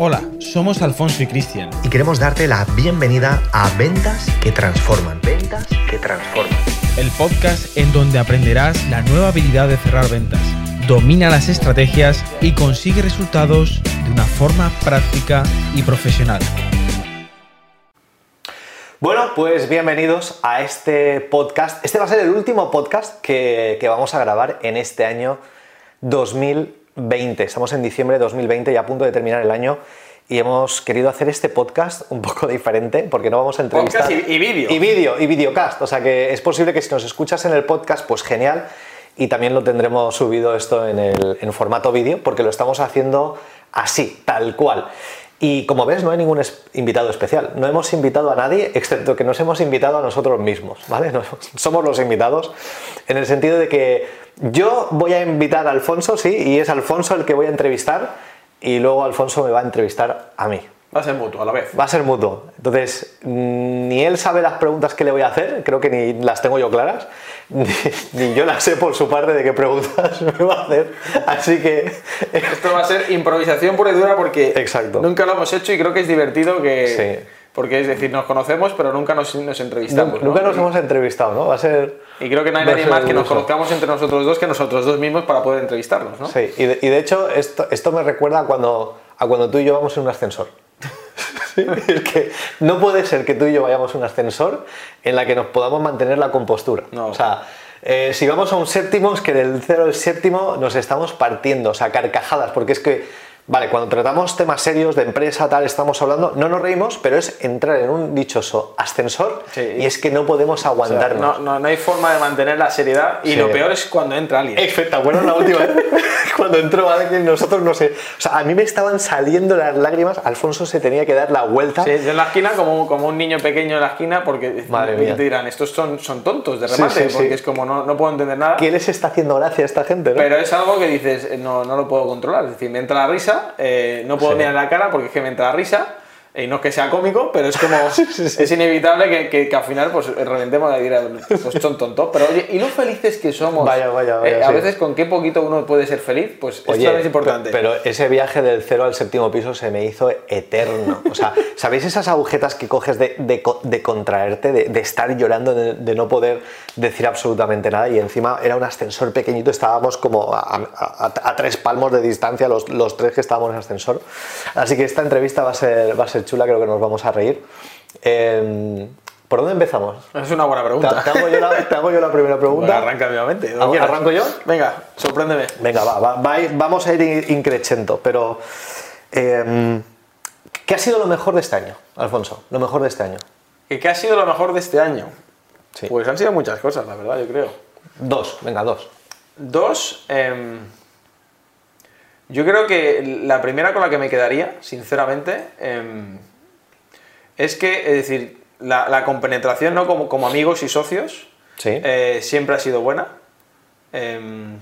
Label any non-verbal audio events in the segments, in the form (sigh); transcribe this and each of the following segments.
Hola, somos Alfonso y Cristian. Y queremos darte la bienvenida a Ventas que Transforman. Ventas que Transforman. El podcast en donde aprenderás la nueva habilidad de cerrar ventas. Domina las estrategias y consigue resultados de una forma práctica y profesional. Bueno, pues bienvenidos a este podcast. Este va a ser el último podcast que, que vamos a grabar en este año 2020. Estamos en diciembre de 2020 y a punto de terminar el año y hemos querido hacer este podcast un poco (laughs) diferente porque no vamos a entrevistar... Podcast y, y vídeo. Y vídeo, y videocast. O sea que es posible que si nos escuchas en el podcast, pues genial. Y también lo tendremos subido esto en, el, en formato vídeo porque lo estamos haciendo así, tal cual. Y como ves, no hay ningún invitado especial. No hemos invitado a nadie, excepto que nos hemos invitado a nosotros mismos, ¿vale? (laughs) Somos los invitados, en el sentido de que yo voy a invitar a Alfonso, sí, y es Alfonso el que voy a entrevistar, y luego Alfonso me va a entrevistar a mí. Va a ser mutuo a la vez. Va a ser mutuo. Entonces, ni él sabe las preguntas que le voy a hacer, creo que ni las tengo yo claras, (laughs) ni, ni yo las sé por su parte de qué preguntas (laughs) me va a hacer. Así que (laughs) Esto va a ser improvisación pura y dura porque Exacto. nunca lo hemos hecho y creo que es divertido que... Sí. Porque es decir, nos conocemos pero nunca nos, nos entrevistamos. ¿no? nunca nos hemos entrevistado, ¿no? Va a ser... Y creo que no hay nadie más que nos conozcamos entre nosotros dos que nosotros dos mismos para poder entrevistarnos, ¿no? Sí, y de, y de hecho esto, esto me recuerda a cuando, a cuando tú y yo vamos en un ascensor. Sí, (laughs) es que no puede ser que tú y yo vayamos a un ascensor en la que nos podamos mantener la compostura. No. O sea, eh, si vamos a un séptimo, es que del cero al séptimo nos estamos partiendo, o sea, carcajadas, porque es que, vale, cuando tratamos temas serios de empresa, tal, estamos hablando, no nos reímos, pero es entrar en un dichoso ascensor Sí. y es que no podemos O sea, aguantarnos. no, no, no hay forma de mantener la seriedad y Sí. lo peor es cuando entra alguien. Exacto, ¿te acuerdas la última vez? (laughs) Cuando entró alguien, nosotros no sé. O sea, a mí me estaban saliendo las lágrimas, Alfonso se tenía que dar la vuelta. Sí, en la esquina como, como un niño pequeño en la esquina porque Madre mía. te dirán, estos son, son tontos de remate sí, porque es como no, no puedo entender nada. ¿Qué les está haciendo gracia a esta gente? ¿no? Pero es algo que dices, no, no lo puedo controlar. Es decir, me entra la risa, eh, no puedo Sí. mirar la cara porque es que me entra la risa. Y no es que sea cómico, pero es como. (laughs) Es inevitable que, que- que al final pues reventemos y dirá, pues son tontos. Pero oye, ¿y lo felices que somos? Vaya, vaya, vaya, Eh, a veces con qué poquito uno puede ser feliz, pues esto Oye, también es importante. pe- Pero ese viaje del cero al séptimo piso se me hizo eterno. O sea, ¿sabéis esas agujetas que coges de, de de contraerte, de, de estar llorando, de, de no poder decir absolutamente nada? Y encima era un ascensor pequeñito, estábamos como a, a- a- a tres palmos de distancia los, los tres que estábamos en el ascensor. Así que esta entrevista va a ser, va a ser chula, creo que nos vamos a reír. Eh, ¿Por dónde empezamos? es una buena pregunta. te hago yo la, te hago yo la primera (laughs) Bueno, pregunta. arranca vivamente. ¿Arranco- arranco yo? Venga, sorpréndeme. Venga, va, vamos a ir increchendo, pero eh, ¿qué ha sido lo mejor de este año, Alfonso? Lo mejor de este año. ¿Qué, qué ha sido lo mejor de este año? Sí. Pues han sido muchas cosas, la verdad, yo creo. Dos, venga, dos. Dos, em, yo creo que la primera con la que me quedaría, sinceramente, em, es que, es decir, la, la compenetración ¿no? como, como amigos y socios Sí. eh, siempre ha sido buena. Em,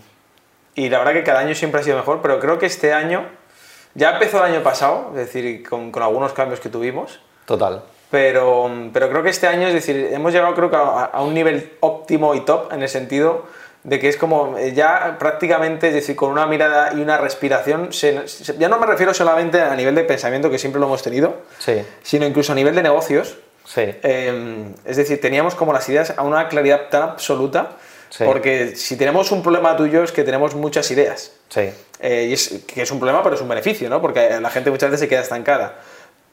y la verdad que cada año siempre ha sido mejor, pero creo que este año, ya empezó el año pasado, es decir, con, con algunos cambios que tuvimos, Total. pero, pero creo que este año, es decir, hemos llegado creo que a, a un nivel óptimo y top en el sentido de que es como eh, ya prácticamente, es decir, con una mirada y una respiración, se- se- ya no me refiero solamente a nivel de pensamiento que siempre lo hemos tenido, Sí, sino incluso a nivel de negocios. sí. Eh, es decir, teníamos como las ideas a una claridad tan absoluta, Sí. porque si tenemos un problema tuyo es que tenemos muchas ideas. Sí. Eh, y es, que es un problema, pero es un beneficio, ¿no? Porque la gente muchas veces se queda estancada.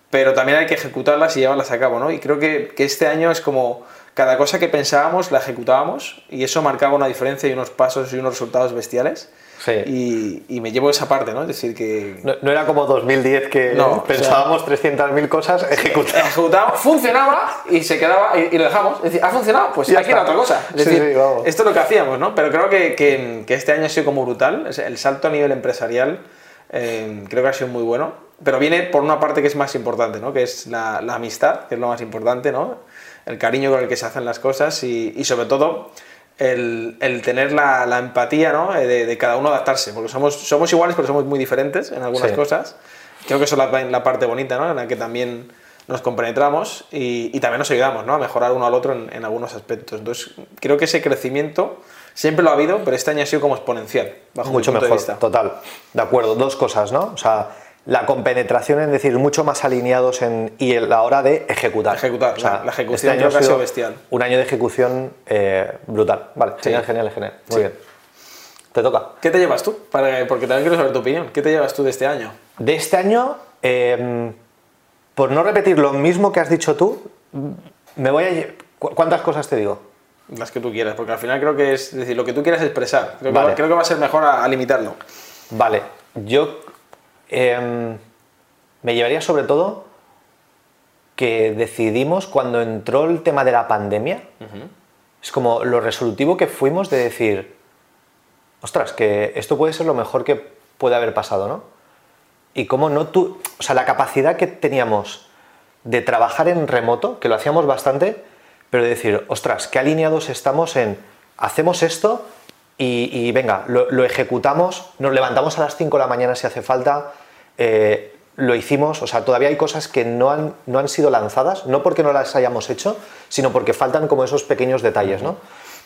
Pero también hay que ejecutarlas y llevarlas a cabo, ¿no? Y creo que, que este año es como cada cosa que pensábamos la ejecutábamos y eso marcaba una diferencia y unos pasos y unos resultados bestiales. Sí. Y, y me llevo esa parte, ¿no? Es decir, que No, no era como 2010 que No, o sea- pensábamos 300.000 cosas, ejecutamos. ejecutábamos, funcionaba y se quedaba y, y lo dejamos. Es decir, ¿ha funcionado? Pues Ya hay que ir a está. otra cosa. Es Sí, decir, sí, esto es lo que hacíamos, ¿no? Pero creo que, que- que este año ha sido como brutal. El salto a nivel empresarial eh, creo que ha sido muy bueno. Pero viene por una parte que es más importante, ¿no? Que es la, la amistad, que es lo más importante, ¿no? El cariño con el que se hacen las cosas y, y sobre todo el, el tener la, la empatía, ¿no? Eh, De, de cada uno adaptarse. Porque somos, somos iguales, pero somos muy diferentes en algunas Sí. cosas. Creo que eso es la, la parte bonita, ¿no? En la que también nos compenetramos y, y también nos ayudamos, ¿no? A mejorar uno al otro en, en algunos aspectos. Entonces, creo que ese crecimiento siempre lo ha habido, pero este año ha sido como exponencial, bajo Mucho mi punto mejor, de vista. total. De acuerdo, dos cosas, ¿no? O sea, la compenetración en decir mucho más alineados en, y en la hora de ejecutar. Ejecutar, O sea, la- la ejecución este año que ha sido bestial. Un año de ejecución eh, brutal. Vale, Sí. genial, genial, genial. Muy Sí. bien. Te toca. ¿Qué te llevas tú? Para- porque también quiero saber tu opinión. ¿Qué te llevas tú de este año? De este año, eh, por no repetir lo mismo que has dicho tú, me voy a... lle- ¿cu- ¿Cuántas cosas te digo? Las que tú quieras, porque al final creo que es, es decir, lo que tú quieras expresar. Creo, que, Vale. va- creo que va a ser mejor a, a limitarlo. Vale, yo em, me llevaría sobre todo que decidimos cuando entró el tema de la pandemia, es como lo resolutivo que fuimos de decir, ostras, que esto puede ser lo mejor que puede haber pasado, ¿no? Y cómo no tú, o sea, la capacidad que teníamos de trabajar en remoto, que lo hacíamos bastante, pero de decir, ostras, qué alineados estamos en, hacemos esto y, y venga, lo, lo ejecutamos, nos levantamos a las 5 de la mañana si hace falta, eh, lo hicimos, o sea, todavía hay cosas que no han, no han sido lanzadas, no porque no las hayamos hecho, sino porque faltan como esos pequeños detalles, ¿no?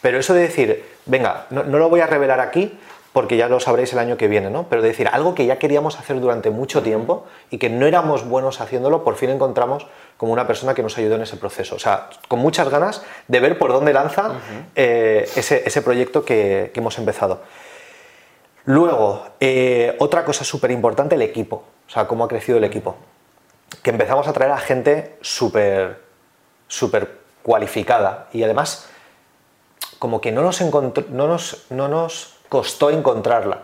Pero eso de decir, venga, no, no lo voy a revelar aquí porque ya lo sabréis el año que viene, ¿no? Pero de decir algo que ya queríamos hacer durante mucho tiempo y que no éramos buenos haciéndolo, por fin encontramos como una persona que nos ayudó en ese proceso. O sea, con muchas ganas de ver por dónde lanza eh, ese, ese proyecto que, que hemos empezado. Luego, eh, otra cosa súper importante, el equipo. O sea, cómo ha crecido el equipo. Que empezamos a traer a gente súper, súper cualificada. Y además, como que no nos, no nos, no nos costó encontrarla.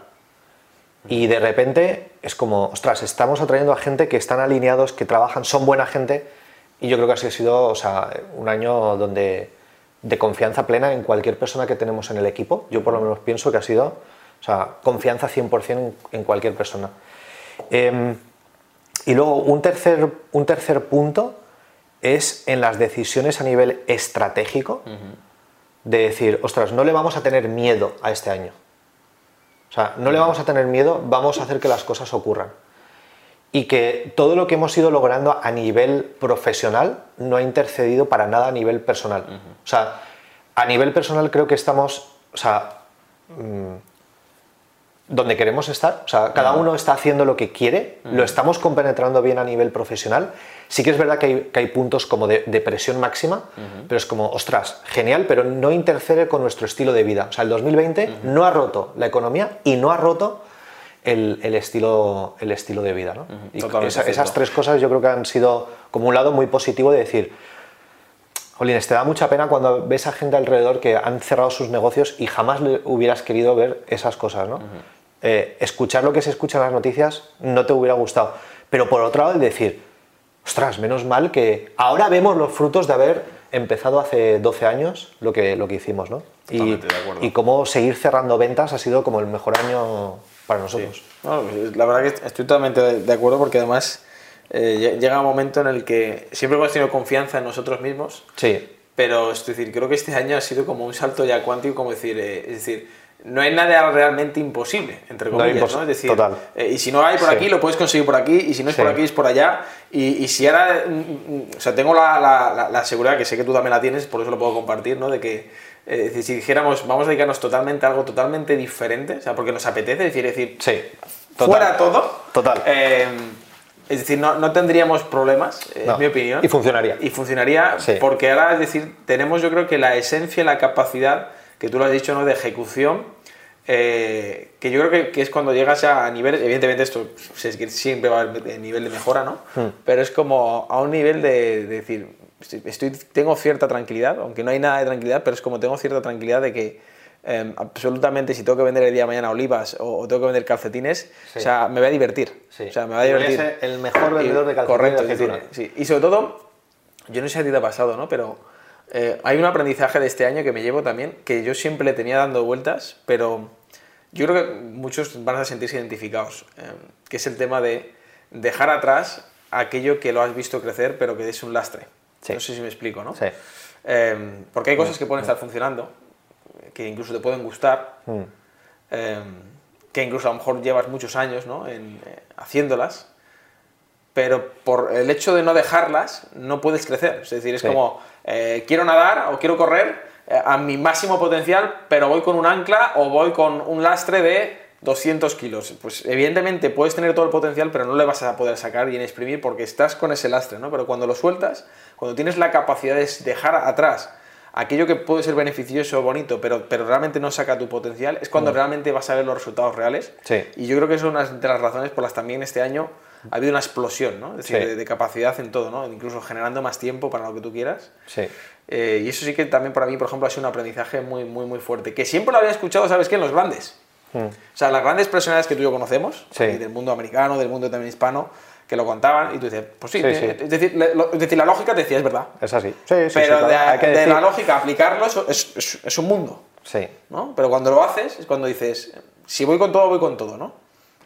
Y de repente es como, ostras, estamos atrayendo a gente que están alineados, que trabajan, son buena gente. Y yo creo que así ha sido o sea, un año donde de confianza plena en cualquier persona que tenemos en el equipo. Yo por lo menos pienso que ha sido o sea, confianza 100% en, cualquier persona. Em, y luego un tercer, un tercer punto es en las decisiones a nivel estratégico de decir, ostras, no le vamos a tener miedo a este año. O sea, no le vamos a tener miedo, vamos a hacer que las cosas ocurran. Y que todo lo que hemos ido logrando a nivel profesional no ha intercedido para nada a nivel personal. O sea, a nivel personal creo que estamos, o sea, mm, donde queremos estar. O sea, cada uno está haciendo lo que quiere, lo estamos compenetrando bien a nivel profesional. Sí que es verdad que hay, que hay puntos como de, de presión máxima, pero es como, ostras, genial, pero no intercede con nuestro estilo de vida. O sea, el 2020 no ha roto la economía y no ha roto el, el estilo, el estilo de vida. ¿no? Y esa- esas tres cosas yo creo que han sido como un lado muy positivo de decir, Jolines, te da mucha pena cuando ves a gente alrededor que han cerrado sus negocios y jamás le hubieras querido ver esas cosas, ¿no? Eh, escuchar lo que se escucha en las noticias no te hubiera gustado. Pero por otro lado, el decir, ostras, menos mal que ahora vemos los frutos de haber empezado hace 12 años lo que, lo que hicimos, ¿no? Y, y cómo seguir cerrando ventas ha sido como el mejor año para nosotros. No, pues, la verdad que estoy totalmente de acuerdo porque además eh, lle- llega un momento en el que siempre hemos tenido confianza en nosotros mismos, Sí, pero es decir, creo que este año ha sido como un salto ya cuántico, como decir, eh, es decir, no hay nada realmente imposible, entre No comillas, impos- ¿no? Es decir, total. eh, y si no hay por Sí. aquí, lo puedes conseguir por aquí, y si no es Sí. por aquí, es por allá, y, y si ahora, mm, mm, o sea, tengo la, la- la- la seguridad, que sé que tú también la tienes, por eso lo puedo compartir, ¿no? De que, eh, es si dijéramos, vamos a dedicarnos totalmente a algo totalmente diferente, o sea, porque nos apetece, es decir, es decir, sí. Total. fuera todo. Total. eh, es decir, no, no tendríamos problemas, eh, No. en mi opinión. Y funcionaría. Y funcionaría Sí. porque ahora, es decir, tenemos yo creo que la esencia, la capacidad, que tú lo has dicho, ¿no? De ejecución, eh, que yo creo que, que es cuando llegas a nivel, evidentemente esto pues, es que siempre va a haber nivel de mejora, ¿no? Hmm. Pero es como a un nivel de, de decir, estoy, tengo cierta tranquilidad, aunque no hay nada de tranquilidad, pero es como tengo cierta tranquilidad de que eh, absolutamente si tengo que vender el día de mañana olivas o, o tengo que vender calcetines, Sí. o sea, me voy a divertir. Sí. O sea, me va a Y voy a divertir. ser el mejor vendedor de calcetines Correcto, de sí. Y sobre todo, yo no sé si a ti te ha pasado, ¿no? Pero eh, hay un aprendizaje de este año que me llevo también, que yo siempre le tenía dando vueltas, pero yo creo que muchos van a sentirse identificados, eh, que es el tema de dejar atrás aquello que lo has visto crecer, pero que es un lastre. Sí. No sé si me explico, ¿no? Sí. Eh, porque hay cosas que pueden estar funcionando, que incluso te pueden gustar, Mm. eh, que incluso a lo mejor llevas muchos años ¿no? en, eh, haciéndolas, pero por el hecho de no dejarlas no puedes crecer. Es decir, es Sí. como eh, quiero nadar o quiero correr eh, a mi máximo potencial, pero voy con un ancla o voy con un lastre de 200 kilos. Pues evidentemente puedes tener todo el potencial, pero no le vas a poder sacar y exprimir porque estás con ese lastre, ¿no? Pero cuando lo sueltas, cuando tienes la capacidad de dejar atrás aquello que puede ser beneficioso, bonito, pero, pero realmente no saca tu potencial, es cuando realmente vas a ver los resultados reales. Sí. Y yo creo que es una de las razones por las también este año ha habido una explosión, ¿no? Es decir, Sí. de, de capacidad en todo, ¿no? Incluso generando más tiempo para lo que tú quieras. Sí. Eh, y eso sí que también para mí, por ejemplo, ha sido un aprendizaje muy, muy, muy fuerte. Que siempre lo había escuchado, ¿sabes qué? En los grandes. Mm. O sea, las grandes personalidades que tú y yo conocemos, Sí. del mundo americano, del mundo también hispano, que lo contaban y tú dices, pues sí, Sí, tiene- sí. Es, decir, le- lo- es decir, la lógica te decía, es verdad. Es así. Sí, sí, sí, Pero de, decir- la lógica aplicarlo es, es- un mundo, Sí. ¿no? Pero cuando lo haces es cuando dices, si voy con todo, voy con todo, ¿no?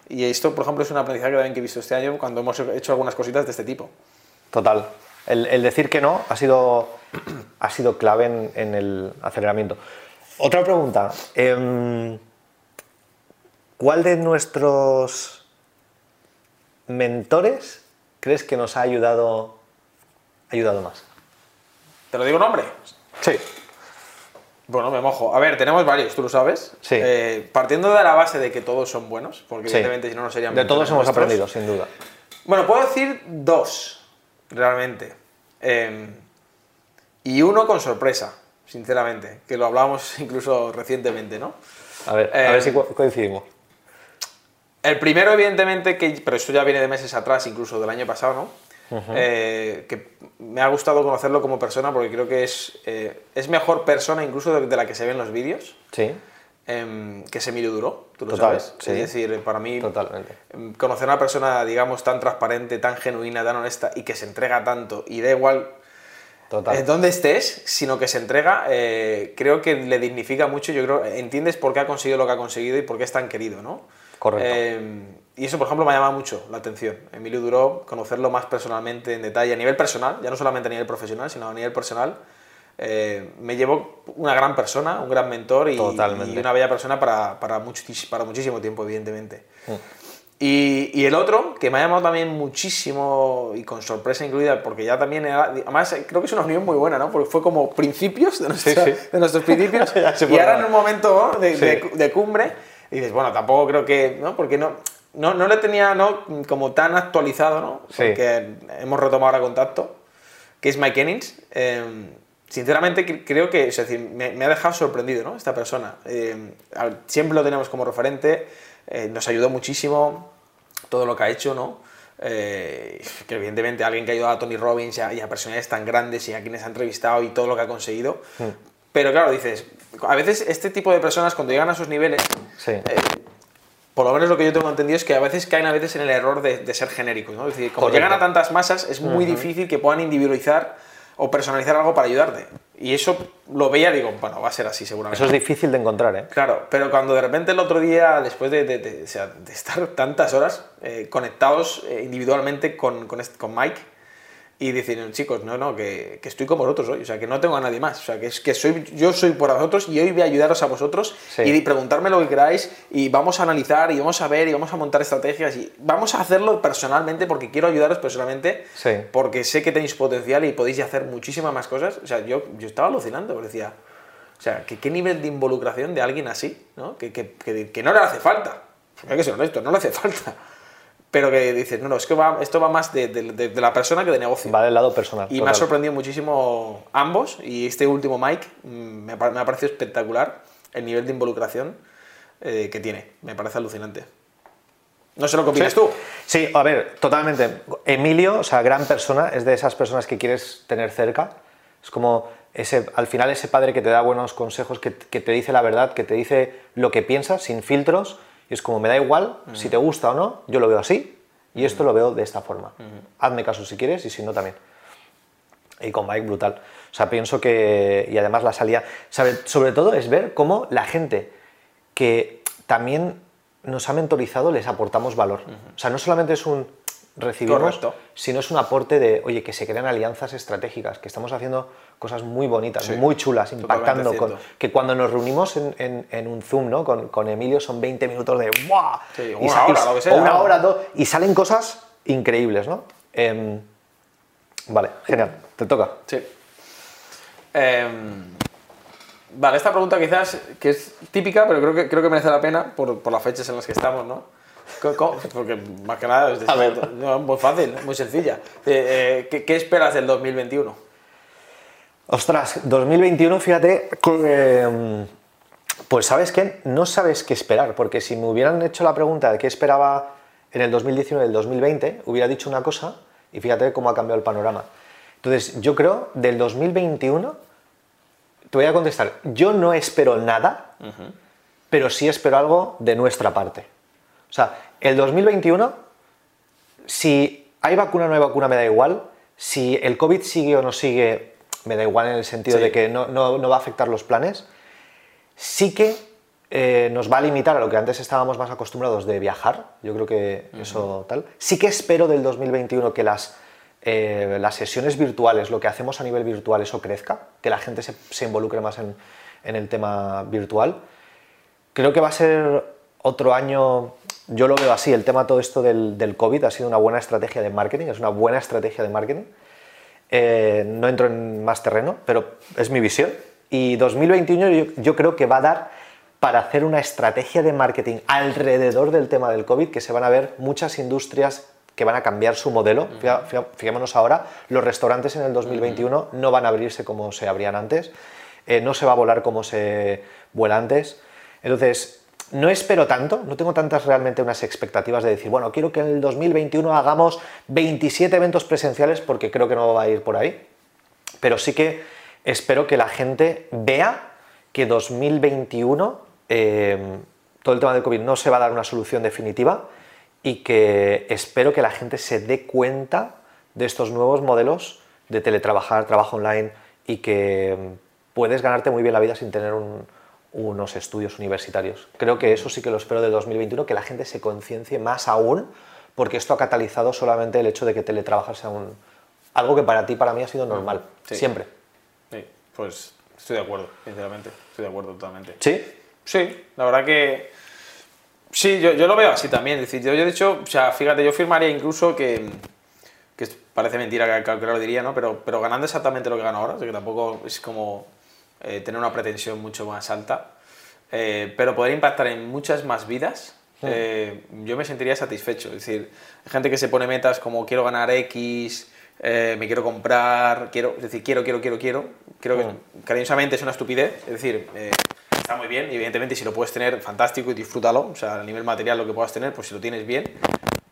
Y esto, por ejemplo, es un aprendizaje también que he visto este año cuando hemos hecho algunas cositas de este tipo. Total. El, el decir que no ha sido, ha sido clave en, en el aceleramiento. Otra pregunta. em, ¿Cuál de nuestros mentores crees que nos ha ayudado, ayudado más? ¿Te lo digo nombre? Sí. Bueno, me mojo. A ver, tenemos varios, tú lo sabes. Sí. Eh, partiendo de la base de que todos son buenos, porque Sí. evidentemente si no, no serían De todos hemos nuestros. aprendido, sin duda. Bueno, puedo decir dos, realmente. Eh, y uno con sorpresa, sinceramente, que lo hablábamos (laughs) incluso recientemente, ¿no? A ver, a Eh, ver si co- coincidimos. El primero, evidentemente, que, pero esto ya viene de meses atrás, incluso del año pasado, ¿no? Eh, que me ha gustado conocerlo como persona porque creo que es, eh, es mejor persona incluso de, de la que se ve en los vídeos, Sí, em, que es Emilio Duro, tú lo Total, sabes. sí. Es decir, para mí, totalmente. em, conocer a una persona, digamos, tan transparente, tan genuina, tan honesta y que se entrega tanto y da igual Total. eh, donde estés, sino que se entrega, eh, creo que le dignifica mucho. Yo creo, entiendes por qué ha conseguido lo que ha conseguido y por qué es tan querido, ¿no? Correcto. Eh, y eso, por ejemplo, me ha llamado mucho la atención. Emilio Duró, conocerlo más personalmente, en detalle, a nivel personal, ya no solamente a nivel profesional, sino a nivel personal, eh, me llevó una gran persona, un gran mentor y, y una bella persona para, para, muchis- para muchísimo tiempo, evidentemente. Mm. Y, y el otro, que me ha llamado también muchísimo y con sorpresa incluida, porque ya también era, además creo que es una unión muy buena, ¿no? Porque fue como principios de, nuestra- sí. de nuestros principios (laughs) y ahora en un momento de, Sí. de- de cumbre y dices, bueno, tampoco creo que, ¿no? Porque no, no, no le tenía ¿no? como tan actualizado, ¿no? Sí. Porque hemos retomado ahora contacto, que es Mike Ennings. Eh, sinceramente cre- creo que, es decir, me, me ha dejado sorprendido, ¿no? Esta persona. Eh, siempre lo tenemos como referente, eh, nos ayudó muchísimo todo lo que ha hecho, ¿no? Eh, que evidentemente alguien que ha ayudado a Tony Robbins y a, y a personalidades tan grandes y a quienes ha entrevistado y todo lo que ha conseguido. Pero claro, dices, a veces este tipo de personas cuando llegan a esos niveles, Sí. eh, por lo menos lo que yo tengo entendido es que a veces caen a veces en el error de, de ser genéricos, ¿no? Es decir, como Correcto. llegan a tantas masas, es muy difícil que puedan individualizar o personalizar algo para ayudarte. Y eso lo veía, digo, bueno, va a ser así seguramente. Eso es difícil de encontrar, ¿eh? Claro, pero cuando de repente el otro día, después de, de- de- o sea, de estar tantas horas eh, conectados eh, individualmente con, con, este- con Mike y dicen, chicos, no, no, que, que estoy con vosotros hoy, o sea, que no tengo a nadie más, o sea, que es que soy, yo soy por vosotros y hoy voy a ayudaros a vosotros Sí. y preguntarme lo que queráis y vamos a analizar y vamos a ver y vamos a montar estrategias y vamos a hacerlo personalmente porque quiero ayudaros personalmente Sí. porque sé que tenéis potencial y podéis hacer muchísimas más cosas. O sea, yo, yo estaba alucinando, porque decía, o sea, ¿qué, qué nivel de involucración de alguien así, ¿no? Que, que, que- que no le hace falta. Hay que ser honesto, no le hace falta. Pero que dices, no, no, es que va, esto va más de, de- de- de la persona que de negocio. Va del lado personal. Y me ha sorprendido muchísimo ambos y este último Mike mm, me ha, me ha parecido espectacular el nivel de involucración eh, que tiene. Me parece alucinante. No sé lo que opinas Sí. tú. Sí, a ver, totalmente. Emilio, o sea, gran persona, es de esas personas que quieres tener cerca. Es como ese, al final ese padre que te da buenos consejos, que, que te dice la verdad, que te dice lo que piensas, sin filtros. Y es como, me da igual si te gusta o no, yo lo veo así y esto lo veo de esta forma. Hazme caso si quieres y si no también. Y con Mike, brutal. O sea, pienso que. Y además la salida. Sobre, sobre todo es ver cómo la gente que también nos ha mentorizado les aportamos valor. O sea, no solamente es un recibimos, Correcto. sino es un aporte de, oye, que se crean alianzas estratégicas, que estamos haciendo cosas muy bonitas, Sí, muy chulas, impactando. Con, que cuando nos reunimos en, en- en un Zoom ¿no? con, con Emilio son 20 minutos de ¡buah! Sí, Y una y hora, s- lo que sea, o una ¿no? hora, dos, y salen cosas increíbles, ¿no? Em, vale, genial, te toca. Sí. Em, Vale, esta pregunta quizás que es típica, pero creo que, creo que merece la pena por, por las fechas en las que estamos, ¿no? Porque más que nada es A ver. no, muy fácil, muy sencilla. Eh, eh, ¿qué, qué esperas del 2021? Ostras, 2021, fíjate, que, eh, pues sabes qué, no sabes qué esperar, porque si me hubieran hecho la pregunta de qué esperaba en el 2019 y el 2020, hubiera dicho una cosa y fíjate cómo ha cambiado el panorama. Entonces, yo creo del 2021, te voy a contestar, yo no espero nada, pero sí espero algo de nuestra parte. O sea, el 2021, si hay vacuna o no hay vacuna, me da igual. Si el COVID sigue o no sigue, me da igual en el sentido Sí. de que no, no- no va a afectar los planes. Sí que eh, nos va a limitar a lo que antes estábamos más acostumbrados de viajar. Yo creo que eso tal. Sí que espero del 2021 que las, eh, las sesiones virtuales, lo que hacemos a nivel virtual, eso crezca, que la gente se, se involucre más en, en el tema virtual. Creo que va a ser otro año, yo lo veo así, el tema todo esto del, del COVID ha sido una buena estrategia de marketing, es una buena estrategia de marketing. Eh, no entro en más terreno, pero es mi visión. Y 2021 yo, yo creo que va a dar para hacer una estrategia de marketing alrededor del tema del COVID, que se van a ver muchas industrias que van a cambiar su modelo. Fijémonos ahora, los restaurantes en el 2021 no van a abrirse como se abrían antes, eh, no se va a volar como se vuela antes. Entonces, no espero tanto, no tengo tantas realmente unas expectativas de decir, bueno, quiero que en el 2021 hagamos 27 eventos presenciales porque creo que no va a ir por ahí, pero sí que espero que la gente vea que 2021 eh, todo el tema del COVID no se va a dar una solución definitiva y que espero que la gente se dé cuenta de estos nuevos modelos de teletrabajar, trabajo online y que mm, puedes ganarte muy bien la vida sin tener un- unos estudios universitarios. Creo que eso sí que lo espero del 2021, que la gente se conciencie más aún, porque esto ha catalizado solamente el hecho de que teletrabajar sea un, algo que para ti, para mí ha sido normal, Sí. siempre. Sí, pues estoy de acuerdo, sinceramente. Estoy de acuerdo totalmente. ¿Sí? Sí, la verdad que. Sí, yo, yo lo veo así también. Es decir, yo, yo de hecho, o sea, fíjate, yo firmaría incluso que. que parece mentira que, que lo diría, ¿no? Pero, pero ganando exactamente lo que gano ahora, o sea, que tampoco es como eh, tener una pretensión mucho más alta. eh, pero poder impactar en muchas más vidas, eh, yo me sentiría satisfecho. Es decir, hay gente que se pone metas como quiero ganar X, eh, me quiero comprar, quiero, es decir, quiero, quiero, quiero, quiero. Creo que cariñosamente es una estupidez. Es decir, eh, está muy bien y evidentemente si lo puedes tener, fantástico y disfrútalo. O sea, a nivel material lo que puedas tener, pues si lo tienes bien.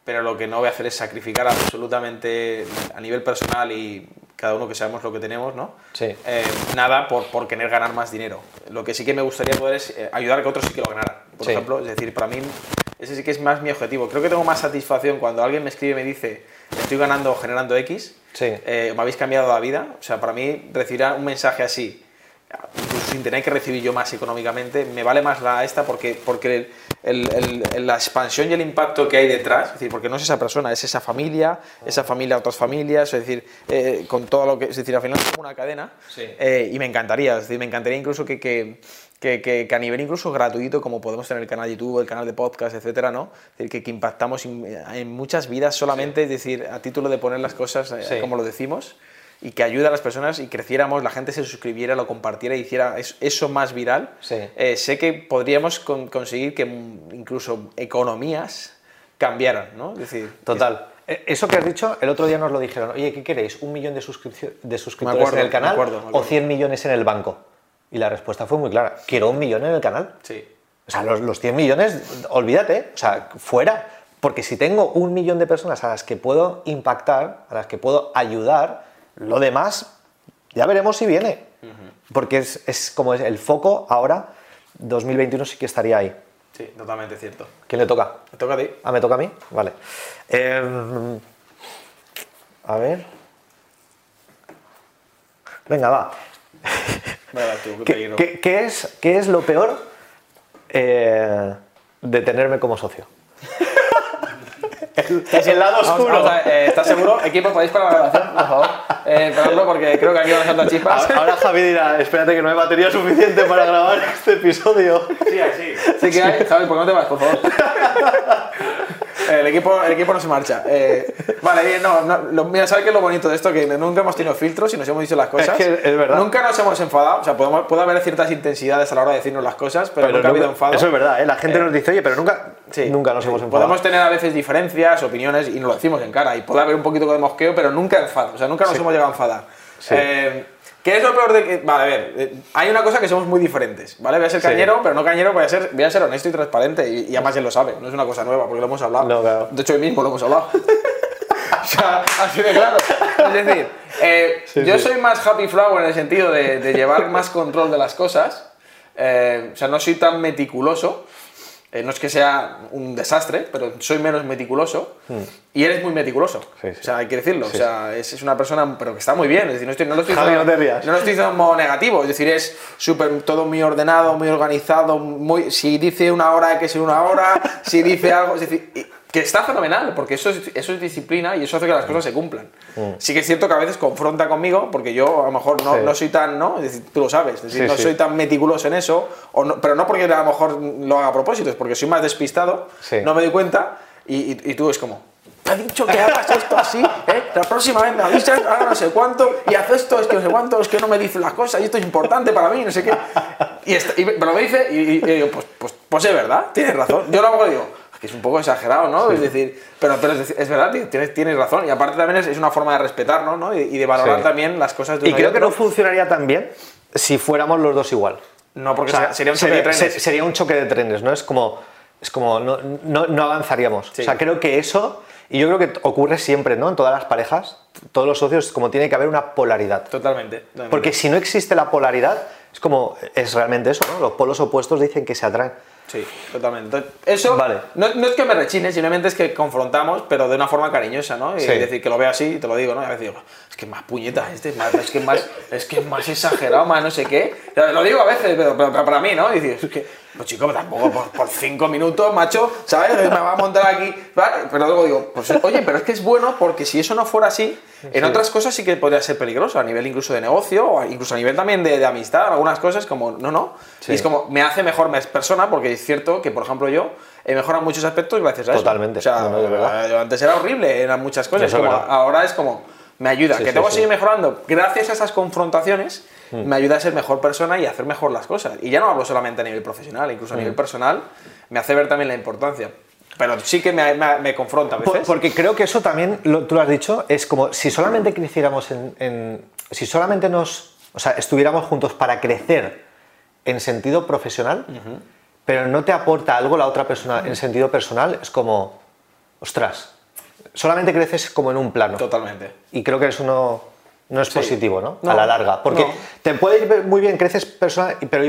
Pero lo que no voy a hacer es sacrificar absolutamente a nivel personal y cada uno que sabemos lo que tenemos, ¿no? Sí. Eh, nada por, por querer ganar más dinero. Lo que sí que me gustaría poder es eh, ayudar a que otros sí que lo ganaran. Por Sí. ejemplo, es decir, para mí ese sí que es más mi objetivo. Creo que tengo más satisfacción cuando alguien me escribe y me dice estoy ganando o generando X, Sí. eh, me habéis cambiado la vida. O sea, para mí recibir un mensaje así, sin tener que recibir yo más económicamente, me vale más la esta porque, porque el- el- el- la expansión y el impacto que hay detrás, es decir, porque no es esa persona, es esa familia, esa familia, otras familias, es decir, eh, con todo lo que, es decir, al final es como una cadena Sí. eh, y me encantaría, es decir, me encantaría incluso que, que, que, que- que a nivel incluso gratuito, como podemos tener el canal de YouTube, el canal de podcast, etcétera, ¿no? Es decir, que, que impactamos in- en muchas vidas solamente, es decir, a título de poner las cosas eh, Sí. como lo decimos y que ayude a las personas y creciéramos, la gente se suscribiera, lo compartiera y hiciera es- eso más viral, Sí. eh, sé que podríamos con- conseguir que incluso economías cambiaran, ¿no? Es decir, Total. Eh, Eso que has dicho, el otro día nos lo dijeron. Oye, ¿qué queréis? ¿Un millón de, de suscriptores acuerdo, en el canal me acuerdo, me acuerdo. o 100 millones en el banco? Y la respuesta fue muy clara. Quiero un millón en el canal. sí. O sea, los, los 100 millones, olvídate, o sea, fuera. Porque si tengo un millón de personas a las que puedo impactar, a las que puedo ayudar, lo demás ya veremos si viene. Porque es, es como es el foco ahora, 2021 sí que estaría ahí. Sí, totalmente cierto. ¿Quién le toca? Me toca a ti. Ah, ¿me toca a mí? Vale. Eh, a ver. Venga, va. Venga, tú, qué ¿Qué, peligro. qué- qué es, qué es lo peor eh, de tenerme como socio? (laughs) el, el lado oscuro. vamos a ver, eh, ¿Estás seguro? (laughs) Equipo, ¿podéis parar la grabación, por favor? Eh, porque creo que aquí van a saltar chispas. Ahora ahora Javi dirá, espérate que no hay batería suficiente para grabar este episodio. Sí, sí. Sí que hay. Javi, ¿por qué no te vas, por favor? El equipo, el equipo no se marcha. Eh, vale, bien, no, no lo, mira, ¿sabes qué es lo bonito de esto? Que nunca hemos tenido filtros y nos hemos dicho las cosas. Es que es verdad. Nunca nos hemos enfadado. O sea, podemos, puede haber ciertas intensidades a la hora de decirnos las cosas, pero, nunca, ha habido enfado. Eso es verdad, ¿eh? la gente Eh, nos dice, oye, pero nunca, Sí. nunca nos hemos enfadado. Podemos tener a veces diferencias, opiniones y nos lo decimos en cara. Y puede haber un poquito de mosqueo, pero nunca enfado. O sea, nunca nos hemos llegado a enfadar. Sí. Eh, ¿Qué es lo peor de que.? Vale, a ver, eh, hay una cosa que somos muy diferentes, ¿vale? Voy a ser Sí. cañero, pero no cañero, voy a ser, voy a ser honesto y transparente. Y, y además él lo sabe, no es una cosa nueva, porque lo hemos hablado. No, claro. De hecho, hoy mismo lo hemos hablado. (laughs) o sea, así de claro. Es decir, eh, Sí, yo sí. soy más happy flower en el sentido de, de llevar más control de las cosas. Eh, o sea, no soy tan meticuloso. Eh, no es que sea un desastre, pero soy menos meticuloso. Y eres muy meticuloso. Hmm. Sí, sí. O sea, hay que decirlo. Sí, o sea, es, es una persona, pero que está muy bien. Es decir, no, estoy, no lo estoy diciendo, no te rías. no lo estoy diciendo como negativo. Es decir, es súper todo muy ordenado, muy organizado. Muy, si dice una hora, hay que ser una hora. Si dice algo, es decir, que está fenomenal, porque eso es, eso es disciplina y eso hace que las cosas se cumplan. Sí que es cierto que a veces confronta conmigo, porque yo a lo mejor no, Mm. Sí. no soy tan, ¿no? Es decir, tú lo sabes, es decir, Sí, no sí. soy tan meticuloso en eso, o no- pero no porque a lo mejor lo haga a propósito, es porque soy más despistado, no me doy cuenta y, y- y tú es como, te he dicho que hagas esto así, ¿eh? la próxima vez me avisas, ahora no sé cuánto, y haz esto, es que no sé cuánto, es que no me dicen las cosas, y esto es importante para mí, no sé qué. Y, esta- y me me lo dice, y, y- y digo, pues, pues, pues es verdad, tienes razón. Yo lo mejor digo, "Es que es un poco exagerado, ¿no? Es decir, pero, pero es, verdad, tienes, tienes razón, y aparte también es, es una forma de respetarnos, ¿no? Y, y de valorar Sí. también las cosas de Y creo que no funcionaría tan bien si fuéramos los dos igual. No, porque O sea, sería un choque de trenes. se- sería un choque de trenes, ¿no? Es como, es como no, no, no avanzaríamos. Sí. O sea, creo que eso, y yo creo que ocurre siempre, ¿no? En todas las parejas, todos los socios, como tiene que haber una polaridad. Totalmente. totalmente. Porque si no existe la polaridad, es como, es realmente eso, ¿no? Los polos opuestos dicen que se atraen. Sí, totalmente. Entonces, eso Vale. no, no es que me rechine, simplemente es que confrontamos, pero de una forma cariñosa, ¿no? Y Sí. decir, que lo veo así, y te lo digo, ¿no? Y a veces digo, es que más puñetas este, es, más, es que más, es que más exagerado, más no sé qué. O sea, lo digo a veces, pero, pero- pero para mí, ¿no? Y dices, es que, pues chico, tampoco por, por cinco minutos, macho, ¿sabes? Me va a montar aquí. ¿vale? Pero luego digo, pues oye, pero es que es bueno porque si eso no fuera así, en otras cosas sí que podría ser peligroso, a nivel incluso de negocio, o incluso a nivel también de, de amistad, algunas cosas como, no, no. Sí. Y es como, me hace mejor persona porque es cierto que, por ejemplo, yo he mejorado muchos aspectos gracias a eso. Totalmente. O sea, No, no, yo antes era horrible, eran muchas cosas. Como ahora es como, me ayuda. Sí, que sí, tengo que sí. seguir mejorando. Gracias a esas confrontaciones, me ayuda a ser mejor persona y a hacer mejor las cosas. Y ya no hablo solamente a nivel profesional, incluso a nivel personal, me hace ver también la importancia. Pero sí que me, me- me confronta a Por- veces. porque creo que eso también, lo- tú lo has dicho, es como si solamente creciéramos en, en- Si solamente nos. O sea, estuviéramos juntos para crecer en sentido profesional, pero no te aporta algo la otra persona en sentido personal, es como. Ostras. Solamente creces como en un plano. Totalmente. Y creo que eso no, no es Sí. positivo, ¿no? No, a la larga. Porque no. te puede ir muy bien, creces personal, pero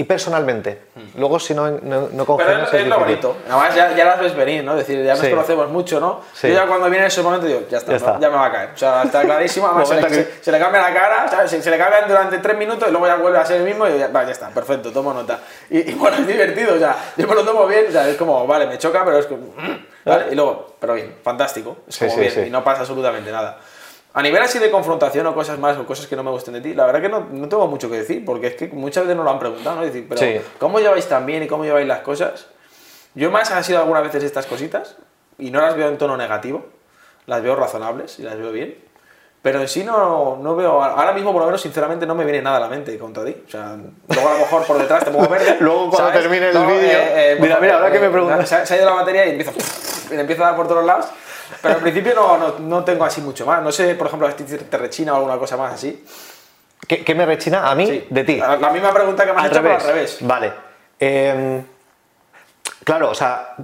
y, personalmente. Luego, si no, no, no Pero es, es lo bonito. Además, ya, ya las ves venir, ¿no? Es decir, ya nos Sí. conocemos mucho, ¿no? Sí. Yo ya cuando viene ese momento digo, ya está, Ya ¿no? está. ya me va a caer. O sea, está clarísimo. (laughs) Además, se, le, se- se le cambia la cara, ¿sabes? Se, se le cambia durante tres minutos y luego ya vuelve a ser el mismo y ya, va, ya está, perfecto, tomo nota. Y, y bueno, es divertido, o sea, yo me lo tomo bien, o sea, es como, vale, me choca, pero es como, mm, ¿vale? Y luego, pero bien, fantástico, es como sí, bien, y no pasa absolutamente nada. A nivel así de confrontación o cosas más o cosas que no me gusten de ti, la verdad que no, no tengo mucho que decir, porque es que muchas veces nos lo han preguntado, ¿no? Decir, pero Sí. ¿cómo lleváis tan bien y cómo lleváis las cosas? Yo más han sido algunas veces estas cositas y no las veo en tono negativo, las veo razonables y las veo bien. Pero en sí no, no veo, ahora mismo por lo menos sinceramente no me viene nada a la mente contra ti. O sea, luego a lo mejor por detrás te pongo verde. (laughs) Luego cuando ¿sabes? termine el Luego, vídeo, mira, mira, ahora que me preguntas. Se, ha- se ha ido la batería y empiezo, (laughs) y le empiezo a dar por todos lados. Pero al principio no, no, no tengo así mucho más. No sé, por ejemplo, si te rechina o alguna cosa más así. ¿Qué, qué me rechina a mí Sí. de ti? La, la misma pregunta que me has al hecho, pero al revés. Vale. Em, claro, o sea,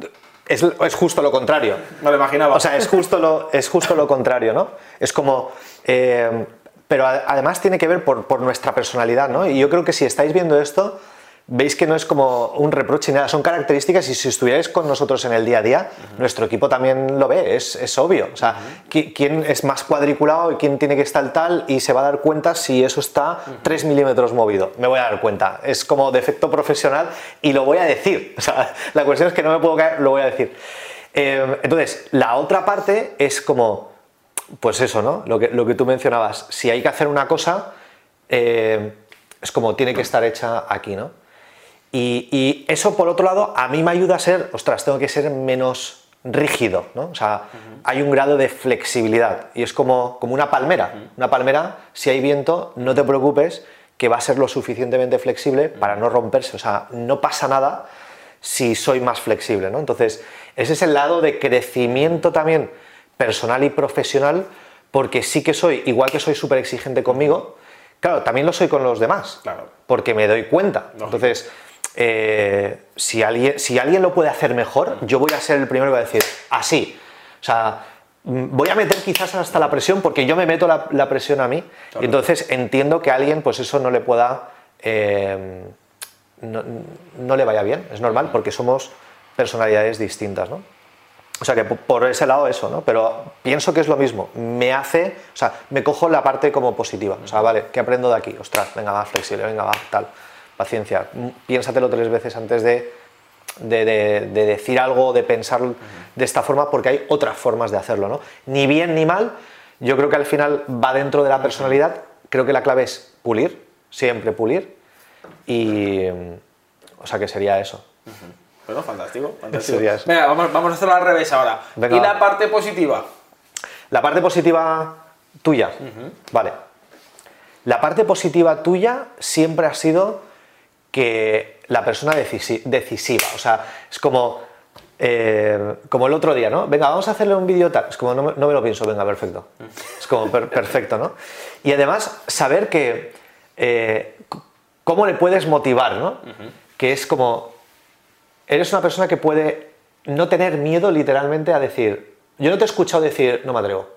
es, es justo lo contrario. Me lo imaginaba. O sea, es justo lo, es justo lo contrario, ¿no? Es como... em, pero además tiene que ver por, por nuestra personalidad, ¿no? Y yo creo que si estáis viendo esto, veis que no es como un reproche ni nada, son características y si estuvierais con nosotros en el día a día, nuestro equipo también lo ve, es, es obvio. O sea, qui- quién es más cuadriculado y quién tiene que estar tal y se va a dar cuenta si eso está 3 milímetros movido. Me voy a dar cuenta. Es como defecto profesional y lo voy a decir. (laughs) O sea, la cuestión es que no me puedo caer, lo voy a decir. Eh, entonces, la otra parte es como, pues eso, ¿no? Lo que, lo que tú mencionabas. Si hay que hacer una cosa, eh, es como tiene que estar hecha aquí, ¿no? Y, y eso, por otro lado, a mí me ayuda a ser, ostras, tengo que ser menos rígido, ¿no? O sea, hay un grado de flexibilidad y es como, como una palmera. Una palmera, si hay viento, no te preocupes que va a ser lo suficientemente flexible para no romperse. O sea, no pasa nada si soy más flexible, ¿no? Entonces, ese es el lado de crecimiento también personal y profesional, porque sí que soy, igual que soy súper exigente conmigo, claro, también lo soy con los demás, Claro. porque me doy cuenta. Entonces, eh, si, alguien, si alguien lo puede hacer mejor, yo voy a ser el primero que va a decir, así. O sea, mm, voy a meter quizás hasta la presión, porque yo me meto la, la presión a mí, y entonces entiendo que a alguien, pues eso no le pueda... eh, no, no le vaya bien, es normal, porque somos personalidades distintas, ¿no? O sea que po- por ese lado eso, ¿no? Pero pienso que es lo mismo. Me hace, o sea, me cojo la parte como positiva. O sea, vale, ¿qué aprendo de aquí? Ostras, venga, va, flexible, venga, va, tal. Paciencia. Piénsatelo tres veces antes de, de, de- de decir algo, de pensar de esta forma, porque hay otras formas de hacerlo, ¿no? Ni bien ni mal. Yo creo que al final va dentro de la personalidad. Creo que la clave es pulir, siempre pulir. Y, o sea, que sería eso. Bueno, fantástico. (laughs) fantástico. Venga, vamos, vamos a hacerlo al revés ahora. Venga, y la parte positiva. La parte positiva tuya, vale. La parte positiva tuya siempre ha sido que la persona decisi- decisiva, o sea, es como, eh, como el otro día, ¿no? Venga, vamos a hacerle un vídeo tal, es como, no me, no me lo pienso, venga, perfecto. Es como per- perfecto, ¿no? Y además, saber que, eh, cómo le puedes motivar, ¿no? Que es como, eres una persona que puede no tener miedo literalmente a decir, yo no te he escuchado decir, no me atrevo.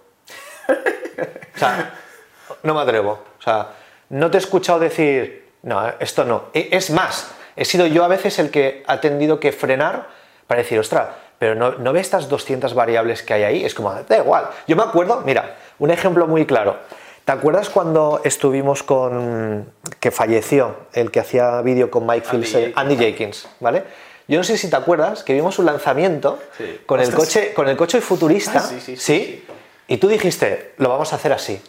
(laughs) O sea, no me atrevo. O sea, no te he escuchado decir, no, esto no. E- Es más, he sido yo a veces el que ha tenido que frenar para decir, ostras, pero no, ¿no ve estas 200 variables que hay ahí? Es como, da igual. Yo me acuerdo, mira, un ejemplo muy claro. ¿Te acuerdas cuando estuvimos con. que falleció el que hacía vídeo con Mike Andy Phillips, eh, Jenkins. Andy Jenkins, ¿vale? Yo no sé si te acuerdas que vimos un lanzamiento Sí. con, el coche, con el coche futurista, Ah, sí, sí, sí, sí. Y tú dijiste, lo vamos a hacer así.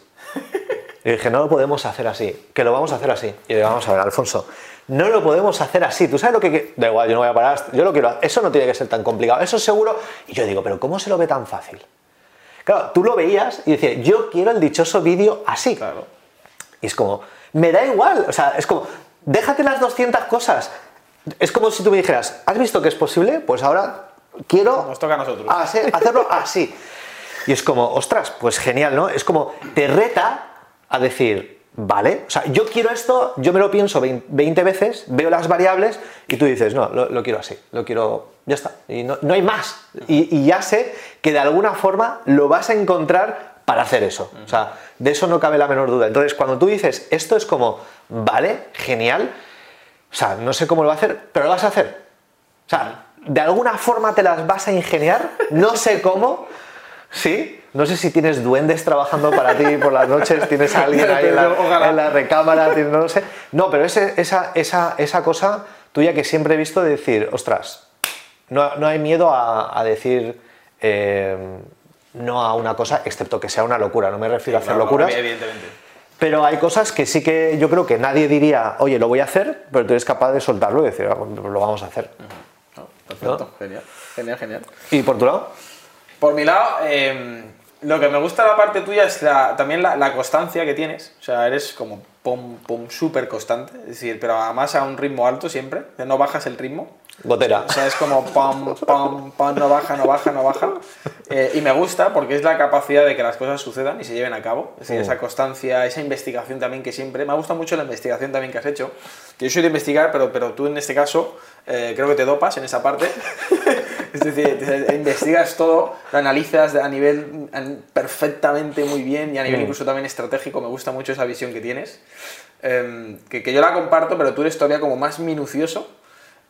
Y dije, no lo podemos hacer así, que lo vamos a hacer así. Y yo digo, vamos a ver, Alfonso, no lo podemos hacer así. ¿Tú sabes lo que.? que- Da igual, yo no voy a parar, yo lo quiero. Eso no tiene que ser tan complicado, eso seguro. Y yo digo, pero ¿cómo se lo ve tan fácil? Claro, tú lo veías y decías, yo quiero el dichoso vídeo así. Claro. Y es como, me da igual, o sea, es como, déjate las 200 cosas. Es como si tú me dijeras, ¿has visto que es posible? Pues ahora quiero Nos toca a nosotros. hacer- hacerlo así. Y es como, ostras, pues genial, ¿no? Es como, te reta a decir, vale, o sea, yo quiero esto, yo me lo pienso 20 veces, veo las variables y tú dices, no, lo, quiero así, lo quiero, ya está, y no, no hay más. Y, y ya sé que de alguna forma lo vas a encontrar para hacer eso. O sea, de eso no cabe la menor duda. Entonces, cuando tú dices, esto es como, vale, genial, o sea, no sé cómo lo va a hacer, pero lo vas a hacer. O sea, de alguna forma te las vas a ingeniar, no sé cómo, ¿sí? No sé si tienes duendes trabajando para ti por las noches, tienes a alguien ahí en la, (laughs) Ojalá. en la recámara, no lo sé. No, pero ese- esa, esa, esa cosa tuya que siempre he visto de decir, ostras, no, no hay miedo a, a decir eh, no a una cosa, excepto que sea una locura, no me refiero a hacer Claro, locuras. Evidentemente. Pero hay cosas que sí que yo creo que nadie diría, oye, lo voy a hacer, pero tú eres capaz de soltarlo y decir, "Ah, pues lo vamos a hacer. No, perfecto. Genial. Genial, genial. ¿Y por tu lado? Por mi lado, eh, lo que me gusta de la parte tuya es la- también la, la constancia que tienes. O sea, eres como pum, pum, súper constante. Es decir, pero además a un ritmo alto siempre. No bajas el ritmo. Gotera. O sea, es como pam, pam, pam, no baja, no baja, no baja. Eh, y me gusta porque es la capacidad de que las cosas sucedan y se lleven a cabo. Es decir, Mm. esa constancia, esa investigación también que siempre. Me gusta mucho la investigación también que has hecho. Yo soy de investigar, pero, pero tú en este caso eh, creo que te dopas en esa parte. Es decir, investigas todo, lo analizas a nivel perfectamente muy bien y a nivel Mm. incluso también estratégico. Me gusta mucho esa visión que tienes. Em, que, que yo la comparto, pero tú eres todavía como más minucioso.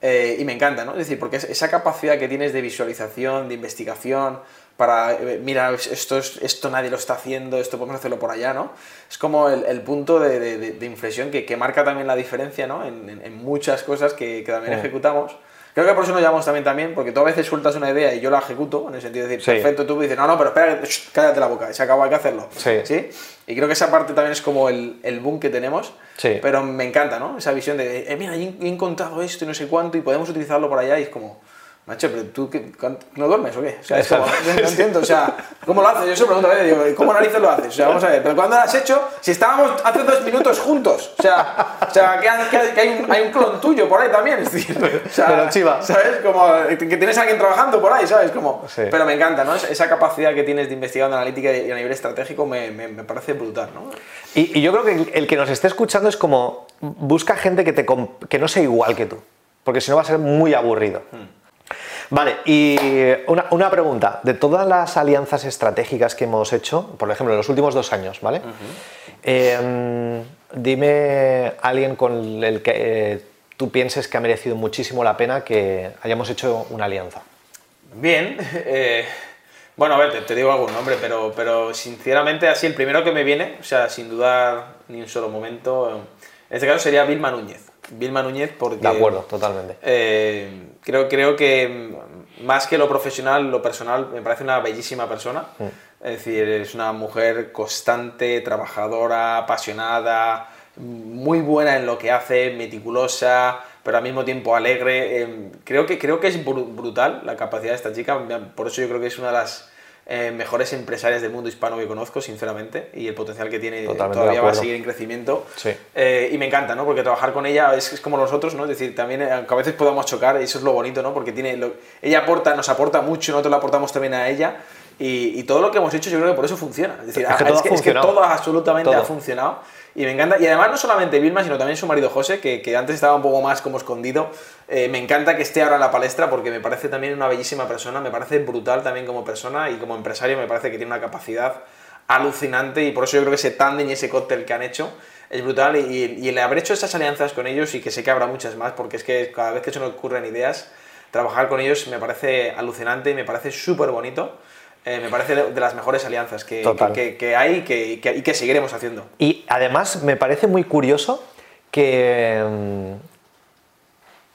Eh, y me encanta, ¿no? Es decir, porque es esa capacidad que tienes de visualización, de investigación, para, eh, mira, esto, es- esto nadie lo está haciendo, esto podemos hacerlo por allá, ¿no? Es como el, el punto de, de- de- de inflexión que, que marca también la diferencia, ¿no? En, en- en muchas cosas que, que también Mm. ejecutamos. Creo que por eso nos llamamos también, también, porque tú a veces sueltas una idea y yo la ejecuto, en el sentido de decir, Sí. perfecto, tú dices, no, no, pero espera, shh, cállate la boca, se acabó, hay que hacerlo. Sí. Y creo que esa parte también es como el, el boom que tenemos, Sí. pero me encanta, ¿no? Esa visión de, eh, mira, he encontrado esto y no sé cuánto y podemos utilizarlo por allá y es como, Macho, pero tú ¿qué- no duermes o qué? O sea, es como, no, entiendo, o sea, ¿cómo lo haces? Yo se pregunto a veces, digo, ¿cómo narices lo haces? O sea, vamos a ver, pero ¿cuándo lo has hecho? Si estábamos hace dos minutos juntos, o sea, o sea que, hay- que que hay, un, hay un clon tuyo por ahí también, es (laughs) decir, o sea, Pero chiva. ¿sabes? Como que tienes a alguien trabajando por ahí, ¿sabes? Como, Sí. Pero me encanta, ¿no? Esa capacidad que tienes de investigar analítica y a nivel estratégico me, me, me parece brutal, ¿no? Y, y yo creo que el, que nos esté escuchando es como busca gente que, te, que no sea igual que tú, porque si no va a ser muy aburrido. Vale, y una, una pregunta. De todas las alianzas estratégicas que hemos hecho, por ejemplo, en los últimos dos años, ¿vale? Eh, dime alguien con el que eh, tú pienses que ha merecido muchísimo la pena que hayamos hecho una alianza. Bien, (laughs) eh, bueno, a ver, te, te digo algún nombre, pero, pero sinceramente así el primero que me viene, o sea, sin dudar ni un solo momento, en este caso sería Vilma Núñez. Vilma Núñez porque... De acuerdo, totalmente. Eh, creo, creo que mm, más que lo profesional, lo personal, me parece una bellísima persona. Es decir, es una mujer constante, trabajadora, apasionada, muy buena en lo que hace, meticulosa, pero al mismo tiempo alegre. Eh, creo, que, creo que es bru- brutal la capacidad de esta chica, por eso yo creo que es una de las eh, mejores empresarias del mundo hispano que conozco, sinceramente, y el potencial que tiene Totalmente todavía va a seguir en crecimiento. Sí. Eh, y me encanta, ¿no? Porque trabajar con ella es, es como nosotros, ¿no? Es decir, también, eh, aunque a veces podamos chocar, eso es lo bonito, ¿no? Porque tiene lo- ella aporta, nos aporta mucho, nosotros le aportamos también a ella. Y, y todo lo que hemos hecho, yo creo que por eso funciona. Es decir, Es que todo es, que, es que funcionado. todo absolutamente Todo. ha funcionado. Y me encanta. Y además, no solamente Vilma, sino también su marido José, que, que antes estaba un poco más como escondido. Eh, me encanta que esté ahora en la palestra porque me parece también una bellísima persona, me parece brutal también como persona y como empresario me parece que tiene una capacidad alucinante y por eso yo creo que ese tándem y ese cóctel que han hecho es brutal y, y el haber hecho esas alianzas con ellos y que sé que habrá muchas más porque es que cada vez que se nos ocurren ideas, trabajar con ellos me parece alucinante y me parece súper bonito. Eh, me parece de de las mejores alianzas que, que, hay y que, y que- seguiremos haciendo. Y además me parece muy curioso que, mm,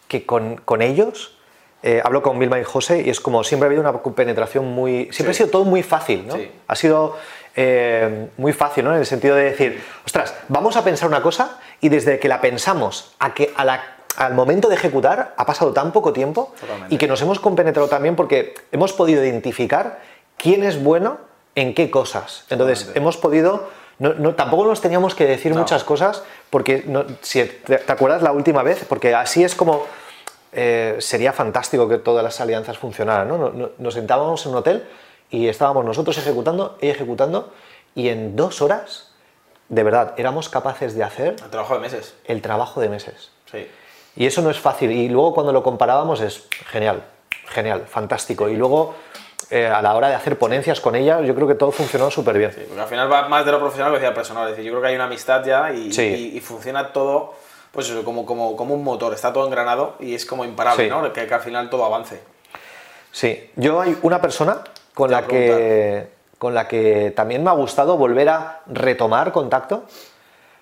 que con, con ellos, eh, hablo con Vilma y José y es como siempre ha habido una penetración muy... Siempre Sí. ha sido todo muy fácil, ¿no? Sí. Ha sido eh, muy fácil, ¿no? En el sentido de decir, ostras, vamos a pensar una cosa y desde que la pensamos a que a la- al momento de ejecutar ha pasado tan poco tiempo Totalmente. y que nos hemos compenetrado también porque hemos podido identificar quién es bueno en qué cosas. Entonces, hemos podido... No, no- tampoco nos teníamos que decir No. muchas cosas porque, si te, te acuerdas la última vez, porque así es como eh, sería fantástico que todas las alianzas funcionaran. ¿no? No- no- Nos sentábamos en un hotel y estábamos nosotros ejecutando, ella ejecutando, y en dos horas, de verdad, éramos capaces de hacer El trabajo de meses. el trabajo de meses. Sí. Y eso no es fácil. Y luego cuando lo comparábamos es genial, genial, fantástico. Y luego eh, a la hora de hacer ponencias con ella, yo creo que todo funcionó súper bien. Sí, porque al final va más de lo profesional que de personal. Es decir, yo creo que hay una amistad ya y, Sí. y- y funciona todo pues eso, como, como, como un motor. Está todo engranado y es como imparable, Sí. ¿no? Que, que al final todo avance. Sí, yo hay una persona con la, que, con la que también me ha gustado volver a retomar contacto,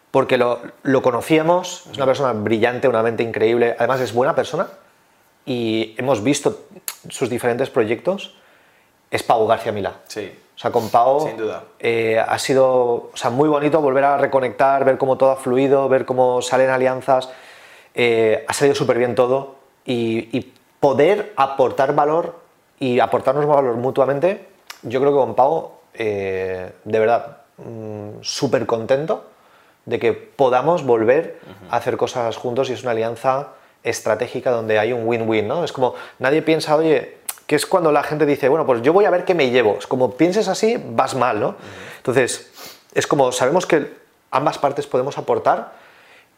porque lo, lo conocíamos, es una persona brillante, una mente increíble, además es buena persona, y hemos visto sus diferentes proyectos, es Pau García Milá. Sí. O sea, con Pau Sin duda. eh, ha sido o sea, muy bonito volver a reconectar, ver cómo todo ha fluido, ver cómo salen alianzas. Eh, ha salido súper bien todo y, y poder aportar valor y aportarnos valor mutuamente, yo creo que con Pau, eh, de verdad, mm, súper contento de que podamos volver a hacer cosas juntos y es una alianza estratégica donde hay un win-win, ¿no? Es como, nadie piensa, oye, que es cuando la gente dice, bueno, pues yo voy a ver qué me llevo. Es como pienses así, vas mal, ¿no? Entonces, es como, sabemos que ambas partes podemos aportar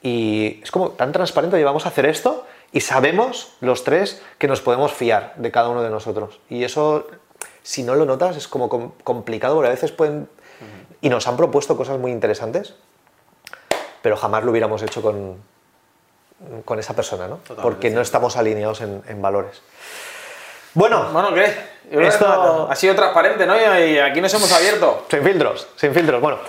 y es como tan transparente, oye, vamos a hacer esto y sabemos los tres que nos podemos fiar de cada uno de nosotros. Y eso, si no lo notas, es como com- complicado, porque a veces pueden... Y nos han propuesto cosas muy interesantes, pero jamás lo hubiéramos hecho con, con esa persona, ¿no? Totalmente, Porque no estamos alineados en, en valores. Bueno, Bueno, ¿qué? Yo Esto- ha sido transparente, ¿no? Y aquí nos hemos abierto. sin filtros, sin filtros. Bueno,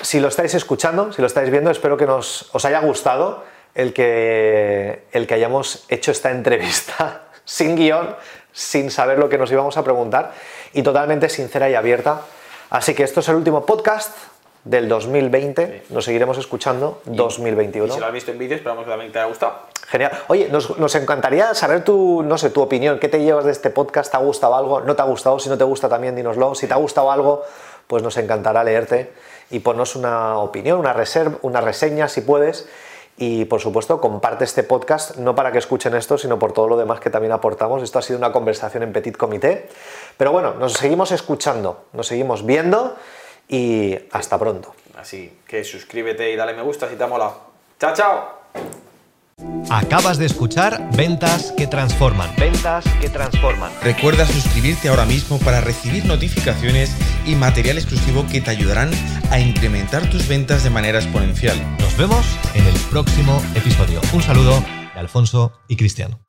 si lo estáis escuchando, si lo estáis viendo, espero que nos, os haya gustado el que, el que hayamos hecho esta entrevista (laughs) sin guion, sin saber lo que nos íbamos a preguntar y totalmente sincera y abierta. Así que esto es el último podcast del 2020. Nos seguiremos escuchando Y 2021. si lo has visto en vídeo, esperamos que también te haya gustado. Genial. Oye, nos, encantaría saber tu, no sé, tu opinión. ¿Qué te llevas de este podcast? ¿Te ha gustado algo? ¿No te ha gustado? Si no te gusta también, dínoslo. Si te ha gustado algo, pues nos encantará leerte y ponnos una opinión, una, reserva, una reseña si puedes. Y por supuesto, comparte este podcast, no para que escuchen esto, sino por todo lo demás que también aportamos. Esto ha sido una conversación en Petit Comité. Pero bueno, nos seguimos escuchando, nos seguimos viendo y hasta pronto. Así que suscríbete y dale me gusta si te ha molado. ¡Chao, chao! Acabas de escuchar Ventas que Transforman. Ventas que Transforman. Recuerda suscribirte ahora mismo para recibir notificaciones y material exclusivo que te ayudarán a incrementar tus ventas de manera exponencial. Nos vemos en el próximo episodio. Un saludo de Alfonso y Cristiano.